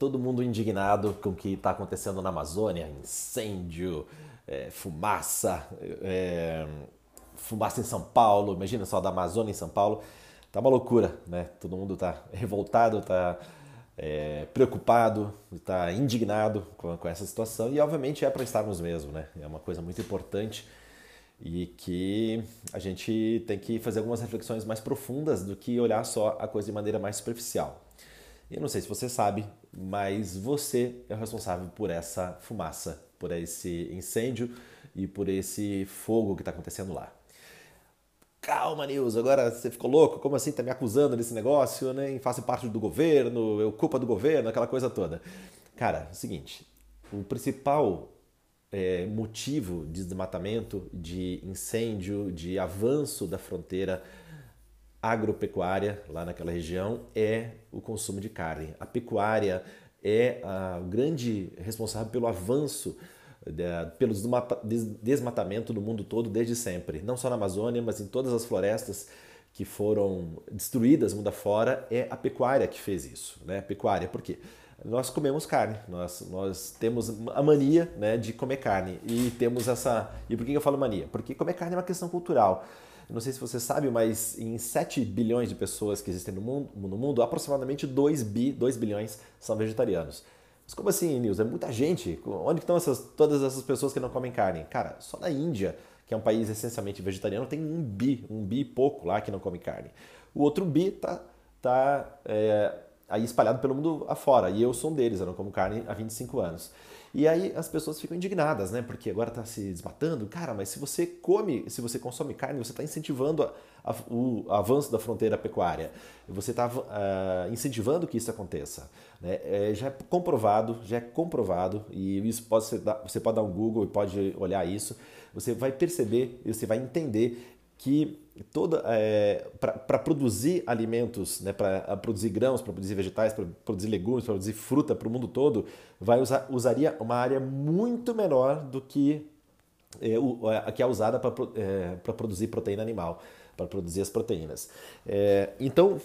todo mundo indignado com o que está acontecendo na Amazônia, incêndio, é, fumaça, é, fumaça em São Paulo, imagina só da Amazônia em São Paulo, tá uma loucura, né? Todo mundo tá revoltado, tá é, preocupado, está indignado com, com, essa situação e obviamente é para estarmos mesmo, né? É uma coisa muito importante e que a gente tem que fazer algumas reflexões mais profundas do que olhar só a coisa de maneira mais superficial. Eu não sei se você sabe, mas você é o responsável por essa fumaça, por esse incêndio e por esse fogo que está acontecendo lá. Calma, Nils, agora você ficou louco? Como assim tá me acusando desse negócio? Nem faço parte do governo, eu culpa do governo, aquela coisa toda. Cara, é o seguinte, o principal é, motivo de desmatamento, de incêndio, de avanço da fronteira agropecuária lá naquela região é o consumo de carne. A pecuária é a, grande responsável pelo avanço, pelo desmatamento no mundo todo desde sempre. Não só na Amazônia, mas em todas as florestas que foram destruídas mundo afora, é a pecuária que fez isso. Né? Pecuária, por quê? Nós comemos carne, nós, nós temos a mania né, de comer carne e temos essa. E por que eu falo mania? Porque comer carne é uma questão cultural. Eu não sei se você sabe, mas em 7 bilhões de pessoas que existem no mundo, no mundo aproximadamente 2, bi, 2 bilhões são vegetarianos. Mas como assim, Nils? É muita gente. Onde estão essas, todas essas pessoas que não comem carne? Cara, só na Índia, que é um país essencialmente vegetariano, tem um bi, um bi pouco lá que não come carne. O outro bi tá, tá é, aí espalhado pelo mundo afora, e eu sou um deles, eu não como carne há 25 anos. E aí as pessoas ficam indignadas, né? Porque agora está se desmatando. Cara, mas se você come, se você consome carne, você está incentivando a, a, o avanço da fronteira pecuária. Você está uh, ah, incentivando que isso aconteça. Né? É, já é comprovado, já é comprovado, e isso pode ser, você pode dar um Google e pode olhar isso. Você vai perceber, você vai entender que toda é, para produzir alimentos, né, para produzir grãos, para produzir vegetais, para produzir legumes, para produzir fruta para o mundo todo, vai usar, usaria uma área muito menor do que é, o, a que é usada para é, produzir proteína animal, para produzir as proteínas. É, então,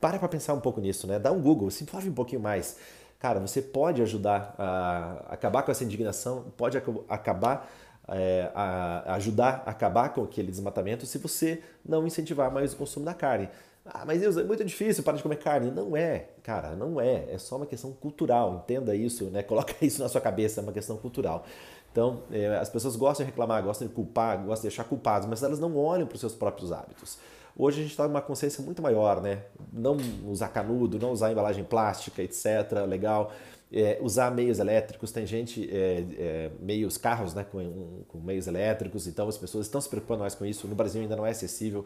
para para pensar um pouco nisso, né? Dá um Google, se envolve um pouquinho mais. Cara, você pode ajudar a acabar com essa indignação, pode acabar é, a, ajudar a acabar com aquele desmatamento se você não incentivar mais o consumo da carne. Ah, mas Deus, é muito difícil parar de comer carne. Não é, cara, não é. É só uma questão cultural. Entenda isso, né? Coloca isso na sua cabeça, é uma questão cultural. Então, é, as pessoas gostam de reclamar, gostam de culpar, gostam de deixar culpados, mas elas não olham para os seus próprios hábitos. Hoje a gente está numa consciência muito maior, né? Não usar canudo, não usar embalagem plástica, etc. Legal é, usar meios elétricos, tem gente, é, é, meios, carros né, com, com, meios elétricos, então as pessoas estão se preocupando mais com isso. No Brasil ainda não é acessível,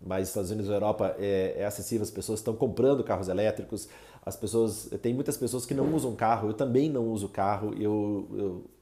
mas Estados Unidos e Europa é, é, acessível, as pessoas estão comprando carros elétricos, as pessoas, tem muitas pessoas que não usam carro, eu também não uso carro, eu,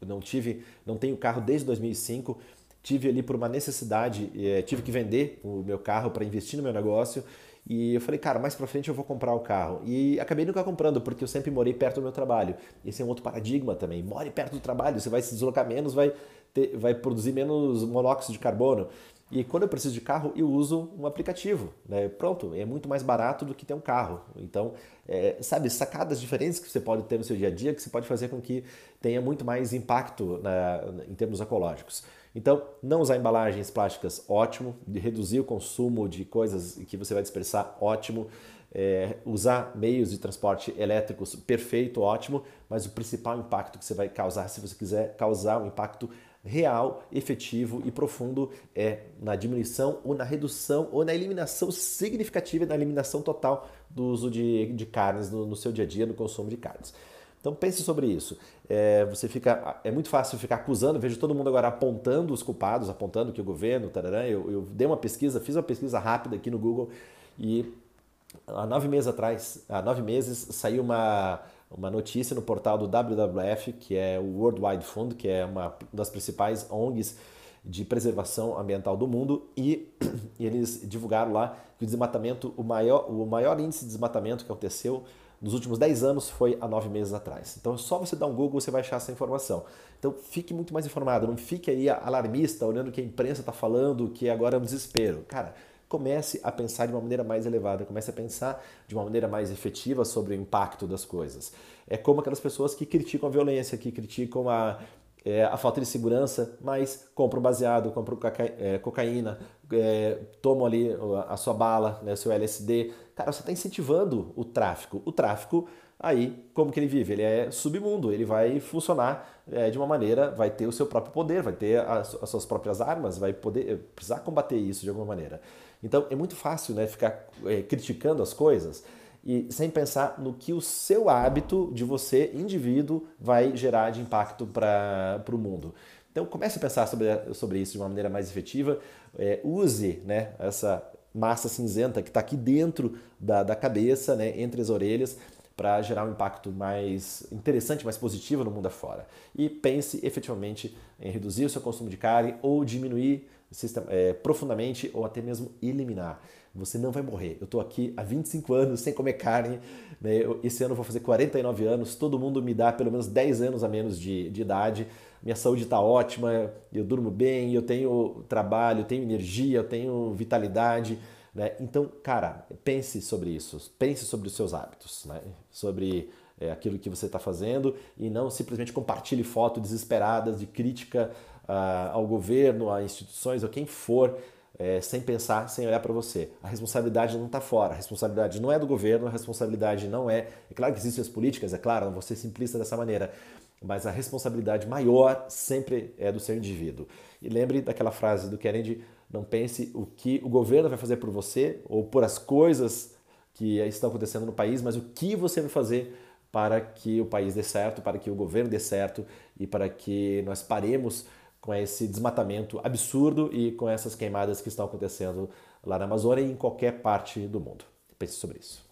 eu não tive, não tenho carro desde 2005, tive ali por uma necessidade, é, tive que vender o meu carro para investir no meu negócio, e eu falei, cara, mais pra frente eu vou comprar o carro. E acabei nunca comprando, porque eu sempre morei perto do meu trabalho. Esse é um outro paradigma também. More perto do trabalho, você vai se deslocar menos, vai, ter, vai produzir menos monóxido de carbono. E quando eu preciso de carro, eu uso um aplicativo. Né? Pronto, é muito mais barato do que ter um carro. Então, é, sabe, sacadas diferentes que você pode ter no seu dia a dia, que você pode fazer com que tenha muito mais impacto na, em termos ecológicos. Então, não usar embalagens plásticas, ótimo. Reduzir o consumo de coisas que você vai dispersar, ótimo. É, usar meios de transporte elétricos, perfeito, ótimo. Mas o principal impacto que você vai causar, se você quiser causar um impacto real, efetivo e profundo, é na diminuição ou na redução ou na eliminação significativa, na eliminação total do uso de, de carnes no, no seu dia a dia, no consumo de carnes. Então pense sobre isso. É, você fica, é muito fácil ficar acusando, vejo todo mundo agora apontando os culpados, apontando que o governo, tarará, eu, eu dei uma pesquisa, fiz uma pesquisa rápida aqui no Google e há nove meses atrás, há nove meses, saiu uma, uma notícia no portal do WWF, que é o World Wide Fund, que é uma das principais ONGs de preservação ambiental do mundo, e, e eles divulgaram lá que o desmatamento, o maior, o maior índice de desmatamento que aconteceu nos últimos 10 anos foi há 9 meses atrás. Então, só você dar um Google você vai achar essa informação. Então, fique muito mais informado, não fique aí alarmista, olhando o que a imprensa está falando, que agora é um desespero. Cara, comece a pensar de uma maneira mais elevada, comece a pensar de uma maneira mais efetiva sobre o impacto das coisas. É como aquelas pessoas que criticam a violência, que criticam a, é, a falta de segurança, mas compram baseado, compram é, cocaína, é, ali a sua bala, né, seu LSD. Cara, você está incentivando o tráfico. O tráfico, aí, como que ele vive? Ele é submundo, ele vai funcionar é, de uma maneira, vai ter o seu próprio poder, vai ter as, as, suas próprias armas, vai poder é, precisar combater isso de alguma maneira. Então, é muito fácil né, ficar é, criticando as coisas e sem pensar no que o seu hábito de você, indivíduo, vai gerar de impacto para o mundo. Então comece a pensar sobre, sobre isso de uma maneira mais efetiva. É, use né, essa massa cinzenta que está aqui dentro da, da cabeça, né, entre as orelhas, para gerar um impacto mais interessante, mais positivo no mundo afora. E pense efetivamente em reduzir o seu consumo de carne ou diminuir é, profundamente ou até mesmo eliminar. Você não vai morrer. Eu estou aqui há 25 anos sem comer carne. Né? Esse ano eu vou fazer 49 anos. Todo mundo me dá pelo menos 10 anos a menos de, de idade. Minha saúde está ótima, eu durmo bem, eu tenho trabalho, eu tenho energia, eu tenho vitalidade. Né? Então, cara, pense sobre isso. Pense sobre os seus hábitos, né? sobre é, aquilo que você está fazendo e não simplesmente compartilhe fotos desesperadas de crítica ao governo, a instituições, ou quem for é, sem pensar, sem olhar para você. A responsabilidade não está fora, a responsabilidade não é do governo, a responsabilidade não é. É claro que existem as políticas, é claro, não vou ser simplista dessa maneira, mas a responsabilidade maior sempre é do seu indivíduo. E lembre daquela frase do Kennedy: não pense o que o governo vai fazer por você ou por as coisas que estão acontecendo no país, mas o que você vai fazer para que o país dê certo, para que o governo dê certo e para que nós paremos com esse desmatamento absurdo e com essas queimadas que estão acontecendo lá na Amazônia e em qualquer parte do mundo. Pense sobre isso.